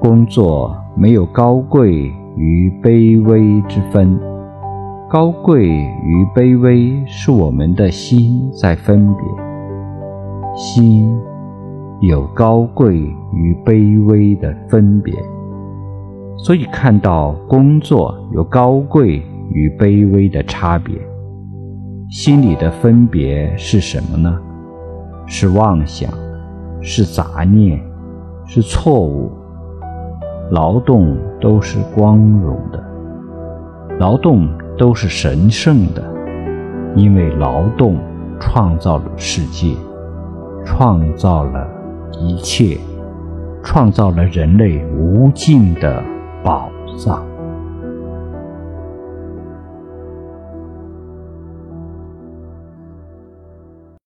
工作没有高贵与卑微之分，高贵与卑微是我们的心在分别。心有高贵与卑微的分别，所以看到工作有高贵与卑微的差别。心里的分别是什么呢？是妄想，是杂念，是错误。劳动都是光荣的，劳动都是神圣的，因为劳动创造了世界，创造了一切，创造了人类无尽的宝藏。